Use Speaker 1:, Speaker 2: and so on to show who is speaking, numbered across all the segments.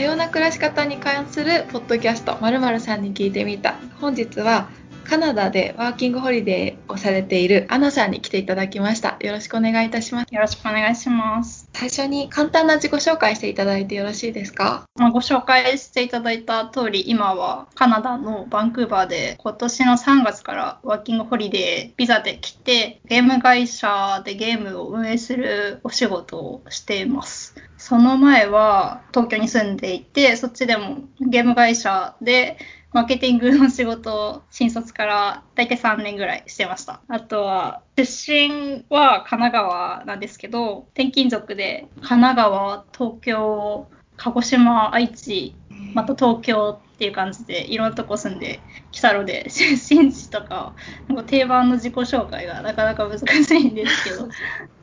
Speaker 1: 多様な暮らし方に関するポッドキャストまるまるさんに聞いてみた。本日はカナダでワーキングホリデーをされているアナさんに来ていただきました。よろしくお願いいたします。
Speaker 2: よろしくお願いします。
Speaker 1: 最初に簡単な自己紹介していただいてよろしいですか、
Speaker 2: まあ、ご紹介していただいた通り今はカナダのバンクーバーで今年の3月からワーキングホリデービザで来てゲーム会社でゲームを運営するお仕事をしています。その前は東京に住んでいてそっちでもゲーム会社でマーケティングの仕事を新卒から大体3年ぐらいしてました。あとは、出身は神奈川なんですけど、転勤族で神奈川、東京、鹿児島、愛知、また東京っていう感じでいろんなとこ住んできたので、出身地とか、なんか定番の自己紹介がなかなか難しいんですけど。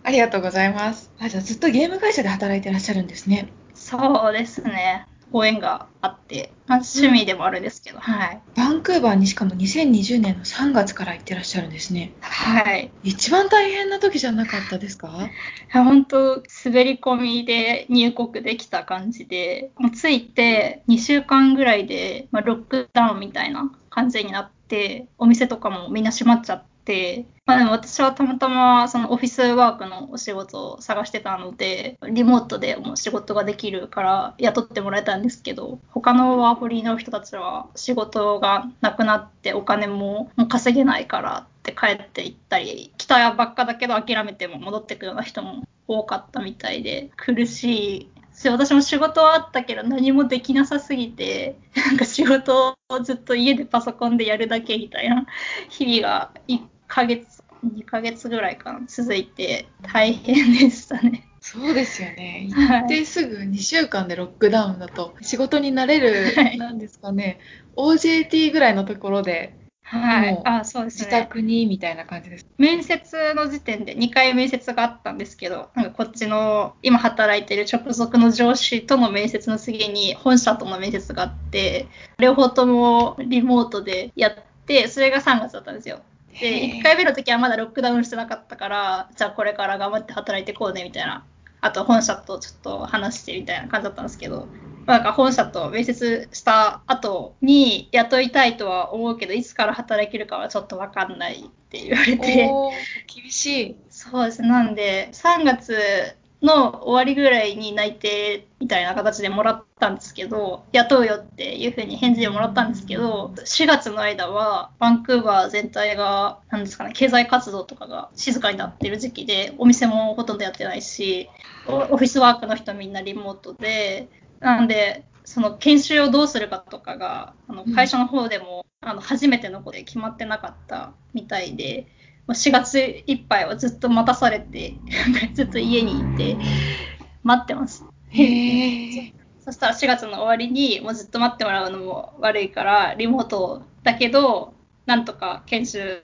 Speaker 1: ありがとうございます。あじゃあずっとゲーム会社で働いてらっしゃるんですね。
Speaker 2: そうですね。ご縁があって、まあ、趣味でもあるんですけど、はい。
Speaker 1: バンクーバーにしかも2020年の3月から行ってらっしゃるんですね。
Speaker 2: はい。
Speaker 1: 一番大変な時じゃなかったですか？
Speaker 2: 本当滑り込みで入国できた感じで、もう着いて2週間ぐらいで、まあ、ロックダウンみたいな感じになって、お店とかもみんな閉まっちゃって、まあ、でも私はたまたまそのオフィスワークのお仕事を探してたので、リモートでも仕事ができるから雇ってもらえたんですけど、他のワーホリの人たちは仕事がなくなってお金ももう稼げないからって帰っていったり、来たばっかだけど諦めても戻ってくような人も多かったみたいで、苦しい。私も仕事はあったけど何もできなさすぎて、なんか仕事をずっと家でパソコンでやるだけみたいな日々がヶ月、2ヶ月ぐらいかな、続いて大変でしたね。
Speaker 1: そうですよね。行ってすぐ2週間でロックダウンだと、仕事になれる、はい、なんですかね、OJT ぐらいのところで、
Speaker 2: はい、あそうです
Speaker 1: ね。自宅にみたいな感じです。
Speaker 2: 面接の時点で2回面接があったんですけど、なんかこっちの今働いてる直属の上司との面接の次に本社との面接があって、両方ともリモートでやって、それが3月だったんですよ。で、1回目の時はまだロックダウンしてなかったから、じゃあこれから頑張って働いていこうねみたいな。あと本社とちょっと話してみたいな感じだったんですけど、なんか本社と面接した後に雇いたいとは思うけど、いつから働けるかはちょっとわかんないって言われて。
Speaker 1: 厳しい。
Speaker 2: そうです。なんで、3月の終わりぐらいに内定みたいな形でもらったんですけど、雇うよっていうふうに返事でもらったんですけど、4月の間はバンクーバー全体が、なんですかね、経済活動とかが静かになってる時期で、お店もほとんどやってないし、オフィスワークの人みんなリモートで、なんで、その研修をどうするかとかが、あの会社の方でも、あの初めての子で決まってなかったみたいで、4月いっぱいはずっと待たされて、ずっと家にいて、待ってます。
Speaker 1: へ
Speaker 2: そしたら4月の終わりに、もうずっと待ってもらうのも悪いから、リモートだけど、なんとか研修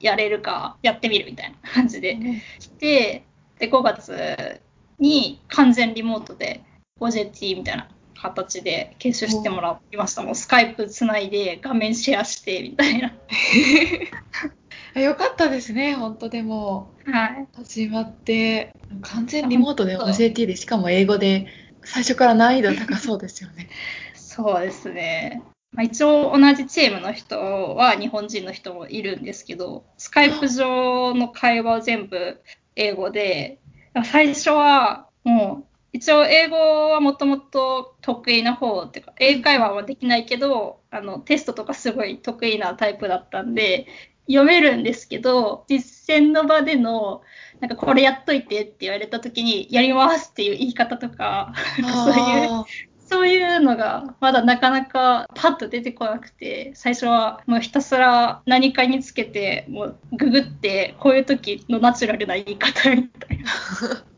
Speaker 2: やれるかやってみるみたいな感じで来て、で、5月に完全リモートで OJT みたいな形で研修してもらいました。もうスカイプつないで画面シェアしてみたいな。
Speaker 1: よかったですね、本当でも。
Speaker 2: はい。
Speaker 1: 始まって、完全リモートで OJT で、しかも英語で、最初から難易度高そうですよね。
Speaker 2: そうですね。まあ、一応同じチームの人は日本人の人もいるんですけど、スカイプ上の会話は全部英語で、最初はもう一応英語はもともと得意な方っていうか、英会話はできないけど、あのテストとかすごい得意なタイプだったんで、読めるんですけど、実践の場での、なんかこれやっといてって言われた時に、やりますっていう言い方とか、そういう、そういうのがまだなかなかパッと出てこなくて、最初はもうひたすら何かにつけて、もうググって、こういう時のナチュラルな言い方みたいな。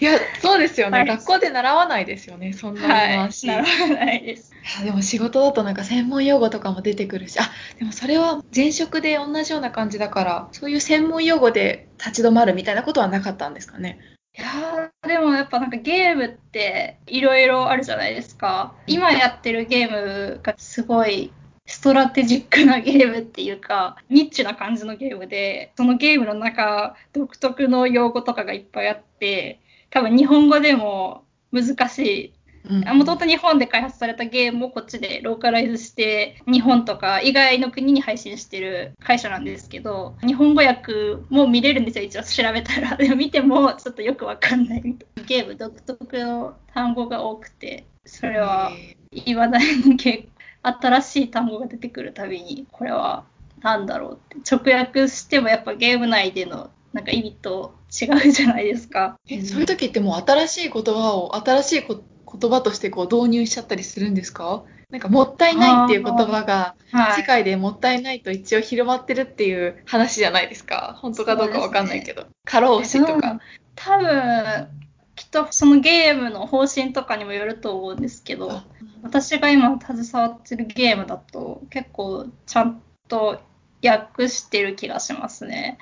Speaker 1: いや、そうですよね、はい、学校で習わないですよね、そんな
Speaker 2: 話。はい、習わないです。
Speaker 1: でも仕事だとなんか専門用語とかも出てくるし、あ、でもそれは前職で同じような感じだから、そういう専門用語で立ち止まるみたいなことはなかったんですかね。
Speaker 2: いやでもやっぱなんかゲームっていろいろあるじゃないですか。今やってるゲームがすごいストラテジックなゲームっていうか、ニッチな感じのゲームで、そのゲームの中、独特の用語とかがいっぱいあって、多分日本語でも難しい。もともと日本で開発されたゲームをこっちでローカライズして、日本とか以外の国に配信してる会社なんですけど、日本語訳も見れるんですよ、一応調べたら。でも見てもちょっとよくわかんない。ゲーム独特の単語が多くて、それはいまだに結構新しい単語が出てくるたびに、これは何だろうって。直訳してもやっぱゲーム内でのなんか意味と違うじゃないですか。
Speaker 1: え、そういう時ってもう新しい言葉を新しい言葉としてこう導入しちゃったりするんですか？なんかもったいないっていう言葉が世界でもったいないと一応広まってるっていう話じゃないですか。本当かどうかわかんないけど。過労死とか。
Speaker 2: 多分、きっとそのゲームの方針とかにもよると思うんですけど、私が今携わってるゲームだと結構ちゃんと訳してる気がしますね。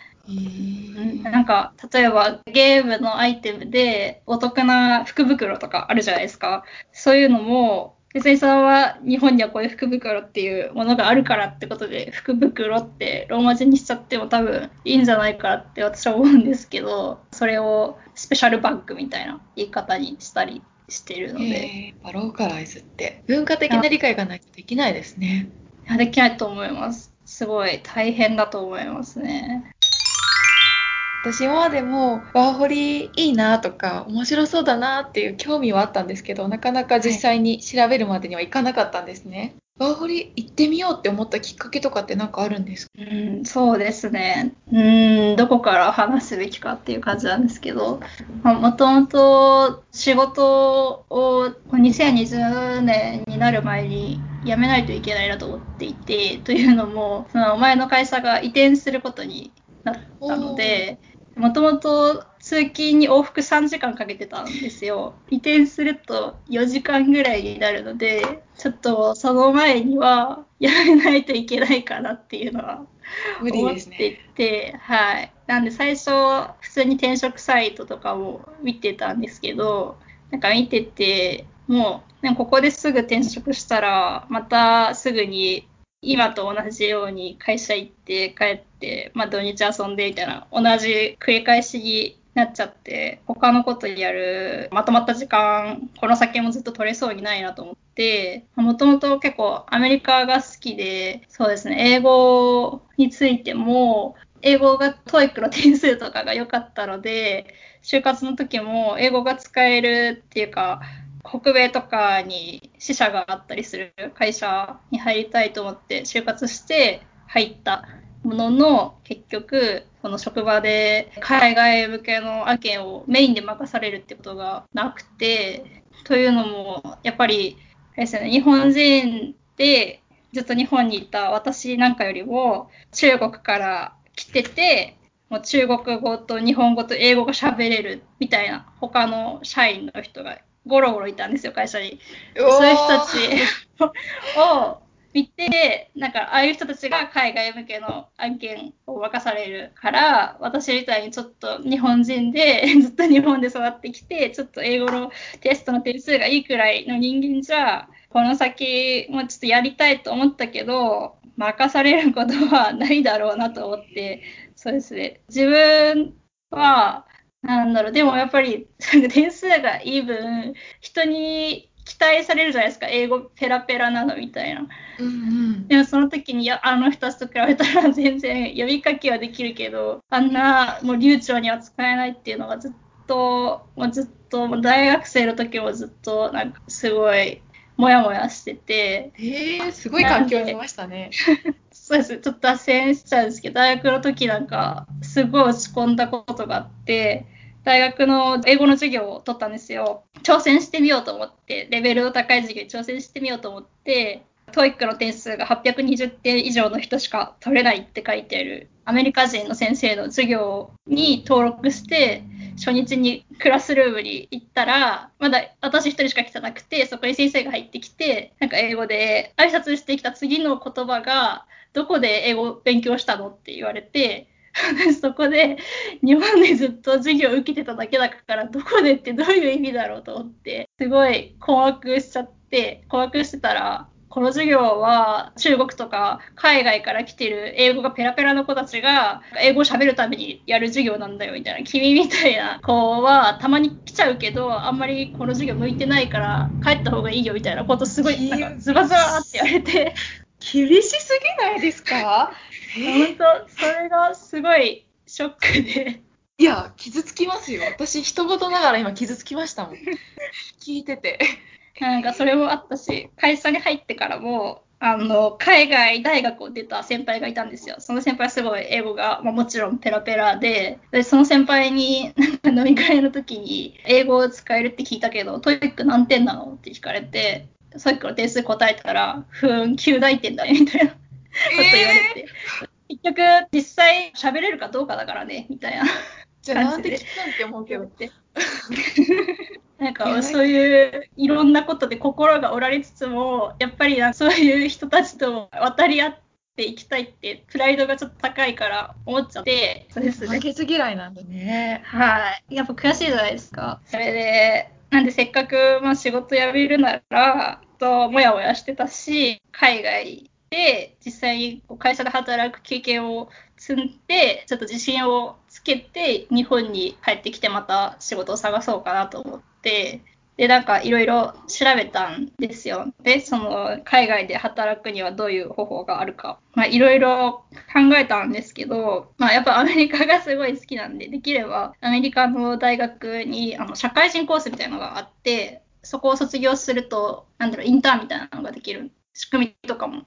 Speaker 2: なんか例えばゲームのアイテムでお得な福袋とかあるじゃないですか。そういうのも別にそれは日本にはこういう福袋っていうものがあるからってことで福袋ってローマ字にしちゃっても多分いいんじゃないかって私は思うんですけどそれをスペシャルバッグみたいな言い方にしたりしてるので。
Speaker 1: ローカライズって文化的な理解がないとできないですね。
Speaker 2: いやできないと思います。すごい大変だと思いますね。
Speaker 1: 私今までもワーホリいいなとか面白そうだなっていう興味はあったんですけどなかなか実際に調べるまでにはいかなかったんですね。ワーホリ行ってみようって思ったきっかけとかって何かあるんですか？
Speaker 2: うん、そうですね。うん、どこから話すべきかっていう感じなんですけど、もともと仕事を2020年になる前に辞めないといけないなと思っていて、というのも、その前の会社が移転することになったので、もともと通勤に往復3時間かけてたんですよ。移転すると4時間ぐらいになるので、ちょっとその前にはやめないといけないかなっていうのは思っていて、ね、はい。なんで最初、普通に転職サイトとかも見てたんですけど、なんか見てて、もう、ここですぐ転職したら、またすぐに今と同じように会社行って帰って、まあ、土日遊んでみたいな同じ繰り返しになっちゃって他のことやるまとまった時間この先もずっと取れそうにないなと思ってもともと結構アメリカが好きでそうですね英語についても英語が TOEIC の点数とかが良かったので就活の時も英語が使えるっていうか北米とかに支社があったりする会社に入りたいと思って就活して入ったものの結局この職場で海外向けの案件をメインで任されるってことがなくてというのもやっぱりですね。日本人でずっと日本にいた私なんかよりも中国から来ててもう中国語と日本語と英語が喋れるみたいな他の社員の人がゴロゴロいたんですよ、会社に。そういう人たち を見て、なんか、ああいう人たちが海外向けの案件を任されるから、私みたいにちょっと日本人で、ずっと日本で育ってきて、ちょっと英語のテストの点数がいいくらいの人間じゃ、この先もちょっとやりたいと思ったけど、任されることはないだろうなと思って、そうですね。自分は、なんだろう、でもやっぱり点数がいい分、人に期待されるじゃないですか、英語ペラペラなのみたいな。うんうん、でもその時にあの人たちと比べたら全然読み書きはできるけど、あんなもう流暢には使えないっていうのがずっと、もうずっと、大学生の時もずっとなんかすごいもやもやしてて。
Speaker 1: へえー、すごい環境にいましたね。
Speaker 2: そうです。ちょっと脱線しちゃうんですけど、大学の時なんか、すごい落ち込んだことがあって、大学の英語の授業を取ったんですよ。挑戦してみようと思って、レベルの高い授業に挑戦してみようと思って、TOEIC の点数が820点以上の人しか取れないって書いてあるアメリカ人の先生の授業に登録して、初日にクラスルームに行ったら、まだ私一人しか来てなくて、そこに先生が入ってきて、なんか英語で挨拶してきた次の言葉が、どこで英語勉強したのって言われて、そこで日本でずっと授業を受けてただけだからどこでってどういう意味だろうと思ってすごい困惑しちゃって困惑してたらこの授業は中国とか海外から来てる英語がペラペラの子たちが英語を喋るためにやる授業なんだよみたいな君みたいな子はたまに来ちゃうけどあんまりこの授業向いてないから帰った方がいいよみたいなことすごいなんかズバズバって言われて。
Speaker 1: 厳しすぎないですか？
Speaker 2: 本当それがすごいショックで
Speaker 1: いや、傷つきますよ。私、人ごとながら今傷つきましたもん。聞いてて。
Speaker 2: なんかそれもあったし、会社に入ってからも、あの、海外大学を出た先輩がいたんですよ。その先輩すごい英語が、まあ、もちろんペラペラで、で、その先輩に、なんか飲み会の時に、英語を使えるって聞いたけど、 TOEIC 何点なの？って聞かれて、さっきの点数答えたら、ふーん、9大点だね、みたいな言われて。えー結局、実際喋れるかどうかだからね、みたいな。
Speaker 1: じゃあなんで聞くんって思うけどって。
Speaker 2: なんかそういういろんなことで心が折られつつもやっぱりそういう人たちと渡り合っていきたいってプライドがちょっと高いから思っちゃって
Speaker 1: そうですね負けず嫌いなんだね
Speaker 2: はいやっぱ悔しいじゃないですかそれでなんでせっかく、まあ、仕事辞めるならともやもやしてたし海外で実際に会社で働く経験を積んでちょっと自信をつけて日本に帰ってきてまた仕事を探そうかなと思って、で、なんかいろいろ調べたんですよ。で、その海外で働くにはどういう方法があるか。まあいろいろ考えたんですけど、まあやっぱアメリカがすごい好きなんで、できればアメリカの大学にあの社会人コースみたいなのがあって、そこを卒業すると、なんだろう、インターンみたいなのができる仕組みとかも、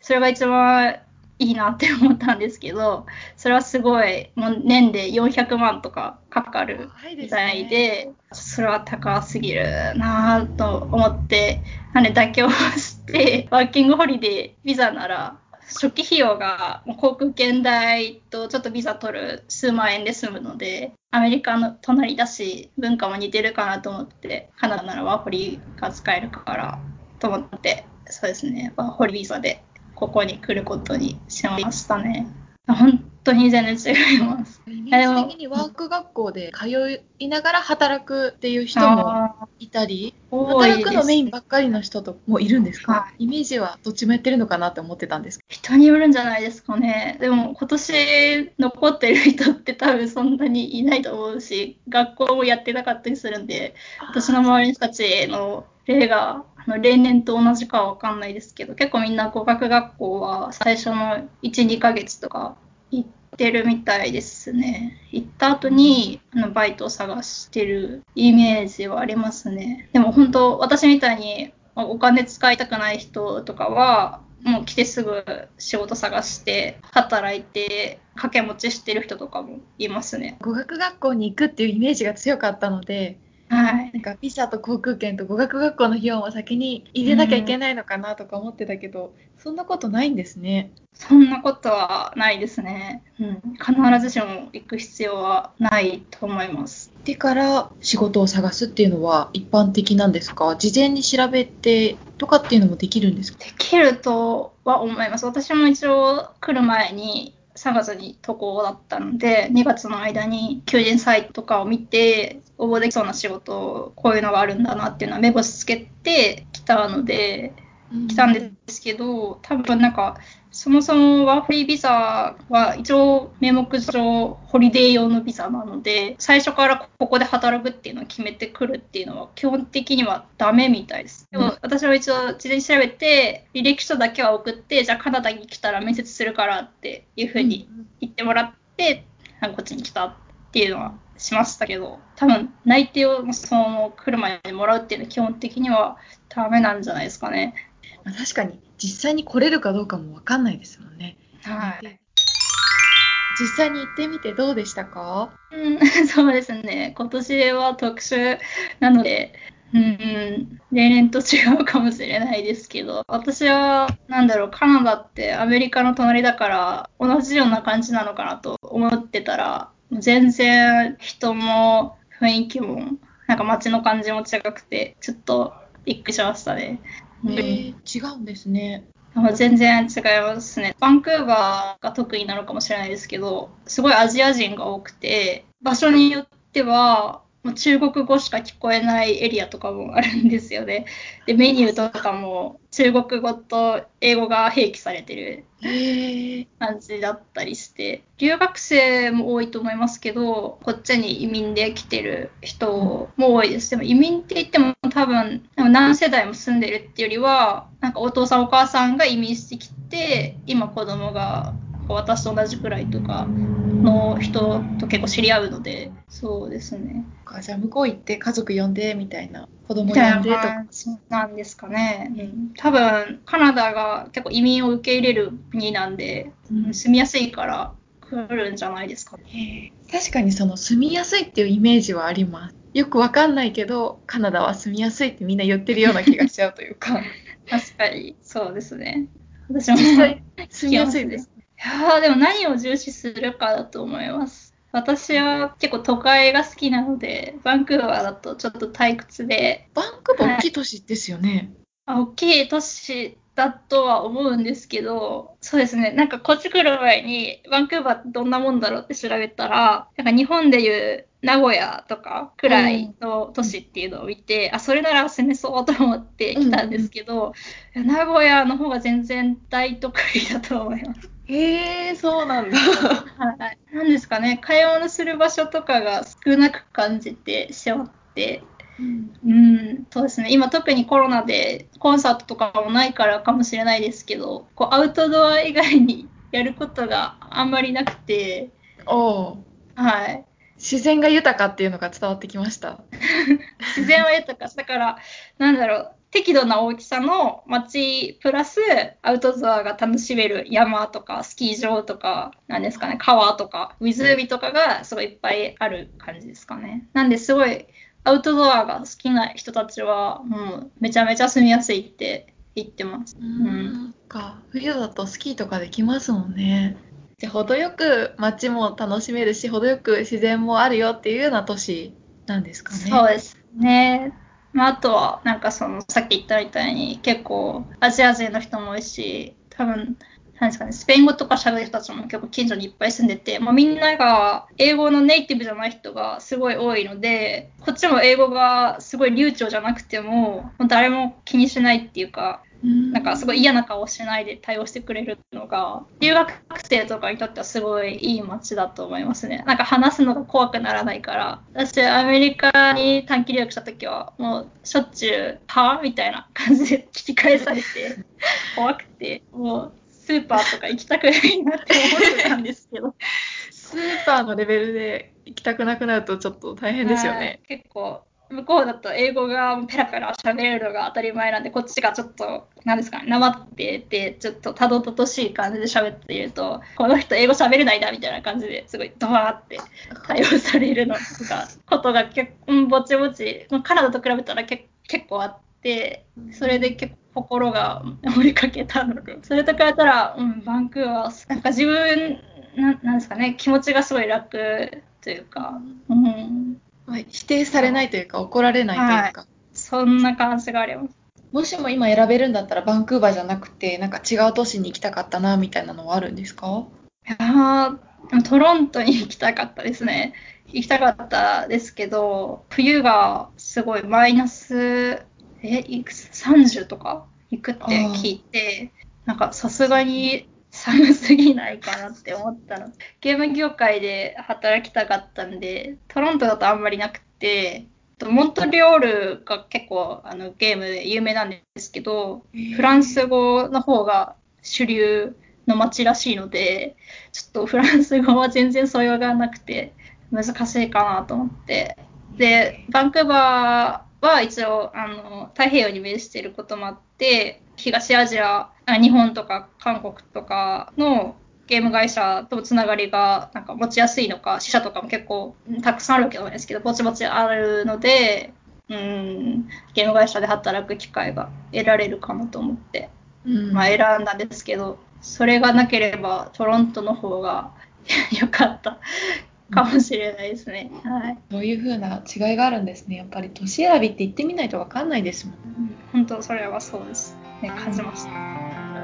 Speaker 2: それが一番いいなって思ったんですけど、それはすごい、もう年で400万とかかかるみたいで、でね、それは高すぎるなと思って、なんで妥協して、ワーキングホリデービザなら、初期費用が航空券代とちょっとビザ取る数万円で済むので、アメリカの隣だし、文化も似てるかなと思って、カナダならワーホリが使えるからと思って、そうですね、ワーホリビザでここに来ることにしましたね。本当に全然違います。
Speaker 1: イメージ的にワーク学校で通いながら働くっていう人もいたり、働くのメインばっかりの人ともいるんですか、はい、イメージはどっちもやってるのかなって思ってたんです
Speaker 2: 人によるんじゃないですかね。でも今年残ってる人って多分そんなにいないと思うし、学校もやってなかったりするんで、私の周りの人たちの例があの例年と同じかは分かんないですけど、結構みんな語学学校は最初の1、2ヶ月とか行ってるみたいですね。行った後にあのバイトを探してるイメージはありますね。でも本当、私みたいにお金使いたくない人とかは、もう来てすぐ仕事探して働いて掛け持ちしてる人とかもいますね。
Speaker 1: 語学学校に行くっていうイメージが強かったのではい、なんかビザと航空券と語学学校の費用も先に入れなきゃいけないのかなとか思ってたけど、うん、そんなことないんですね。
Speaker 2: そんなことはないですね。うん、必ずしも行く必要はないと思います。
Speaker 1: でから仕事を探すっていうのは一般的なんですか？事前に調べてとかっていうのもできるんですか？
Speaker 2: できるとは思います。私も一応来る前に3月に渡航だったので、2月の間に求人サイトとかを見て、応募できそうな仕事、こういうのがあるんだなっていうのは目星つけてきたので、来たんですけど、多分なんか、そもそもワーホリービザは一応名目上ホリデー用のビザなので、最初からここで働くっていうのを決めてくるっていうのは基本的にはダメみたいです。でも私は一応事前に調べて、履歴書だけは送って、じゃあカナダに来たら面接するからっていうふうに言ってもらって、こっちに来たっていうのはしましたけど、多分内定をその来る前にもらうっていうのは基本的にはダメなんじゃないですかね。
Speaker 1: まあ、確かに実際に来れるかどうかも分かんないですもんね。
Speaker 2: はい。
Speaker 1: 実際に行ってみてどうでしたか？
Speaker 2: うん、そうですね。今年は特殊なので、うん、例年と違うかもしれないですけど、私は、なんだろう、カナダってアメリカの隣だから、同じような感じなのかなと思ってたら、全然人も雰囲気も、なんか街の感じも違くて、ちょっとびっくりしましたね。
Speaker 1: えー、違うんですね。
Speaker 2: 全然違いますね。バンクーバーが得意なのかもしれないですけど、すごいアジア人が多くて、場所によっては、もう中国語しか聞こえないエリアとかもあるんですよね。で、メニューとかも中国語と英語が併記されてる感じだったりして、留学生も多いと思いますけど、こっちに移民で来てる人も多いです。でも移民って言っても多分何世代も住んでるっていうよりは、なんかお父さんお母さんが移民してきて、今子供が私と同じくらいとかの人と結構知り合うので、そうですね。
Speaker 1: じゃあ向こう行って家族呼んでみたいな、子供呼んでとか。
Speaker 2: なんですかね、うん。多分カナダが結構移民を受け入れる国なんで、うん、住みやすいから来るんじゃないですか、
Speaker 1: ね。確かにその住みやすいっていうイメージはあります。よくわかんないけど、カナダは住みやすいってみんな言ってるような気がしちゃうというか。
Speaker 2: 確かに、そうですね。
Speaker 1: 私も住みやすいです。
Speaker 2: いやでも何を重視するかだと思います。私は結構都会が好きなので、バンクーバーだとちょっと退屈で。
Speaker 1: バンクーバー大きい都市ですよね。
Speaker 2: はい、大きい都市だとは思うんですけど、そうですね、なんかこっち来る前に、バンクーバーってどんなもんだろうって調べたら、なんか日本でいう名古屋とかくらいの都市っていうのを見て、うん、あ、それなら住めそうと思って来たんですけど、うん、名古屋の方が全然大都会だと思います。
Speaker 1: へえー、そうなんだ。
Speaker 2: はい。なんですかね、買い物する場所とかが少なく感じてしまって、うん、うん、そうですね。今特にコロナでコンサートとかもないからかもしれないですけど、こうアウトドア以外にやることがあんまりなくて、
Speaker 1: お
Speaker 2: はい。
Speaker 1: 自然が豊かっていうのが伝わってきました。
Speaker 2: 自然は豊か。だから、なんだろう、適度な大きさの街プラスアウトドアが楽しめる山とかスキー場とかなんですかね川とか湖とかがすごいいっぱいある感じですかねなんですごいアウトドアが好きな人たちはもうめちゃめちゃ住みやすいって言ってます。う
Speaker 1: ん、か冬だとスキーとかできますもんね。じゃ程よく街も楽しめるし程よく自然もあるよっていうような都市なんですかね。
Speaker 2: そうですね。まあ、あとは、なんかその、さっき言ったみたいに、結構、アジア勢の人も多いし、多分、なんですかね、スペイン語とか喋る人たちも結構近所にいっぱい住んでて、もうみんなが英語のネイティブじゃない人がすごい多いので、こっちも英語がすごい流暢じゃなくても、もう誰も気にしないっていうか、なんかすごい嫌な顔しないで対応してくれるのが、留学生とかにとってはすごいいい街だと思いますね。なんか話すのが怖くならないから。私、アメリカに短期留学した時は、もうしょっちゅう、はみたいな感じで聞き返されて、怖くて、もうスーパーとか行きたくないなって思ってたんですけど。
Speaker 1: スーパーのレベルで行きたくなくなるとちょっと大変ですよね。
Speaker 2: 結構向こうだと英語がペラペラ喋れるのが当たり前なんで、こっちがちょっと、なんですかね、なまってて、ちょっとたどたどしい感じで喋っていると、この人英語喋れないな、みたいな感じですごいドワーって対応されるのとか、ことが結構、ぼちぼち、カナダと比べたら結構あって、それで結構心が折りかけたの、それと比べたら、うん、バンクーバー、なんか自分、ななんですかね、気持ちがすごい楽というか、うん、
Speaker 1: 否定されないというか、怒られないというか、はい、
Speaker 2: そんな感じがあります。
Speaker 1: もしも今選べるんだったら、バンクーバーじゃなくて、なんか違う都市に行きたかったな、みたいなのはあるんですか？
Speaker 2: いやトロントに行きたかったですね。行きたかったですけど、冬がすごいマイナス、え、いくつ ?30 とか行くって聞いて、なんかさすがに寒すぎないかなって思ったの。ゲーム業界で働きたかったんで、トロントだとあんまりなくて、モントリオールが結構あのゲームで有名なんですけど、フランス語の方が主流の街らしいので、ちょっとフランス語は全然素養がなくて難しいかなと思って。で、バンクーバーは一応あの太平洋に面していることもあって、東アジア日本とか韓国とかのゲーム会社とつながりがなんか持ちやすいのか、死者とかも結構たくさんあるわけなんですけど、ぼちぼちあるので、うん、ゲーム会社で働く機会が得られるかなと思って、うん、まあ選んだんですけど、それがなければトロントの方が 良かったかもしれないですね。はい。
Speaker 1: そういう風な違いがあるんですね。やっぱり年選びって言ってみないと分かんないですもん。
Speaker 2: うん、本当それはそうです。ね、感じました。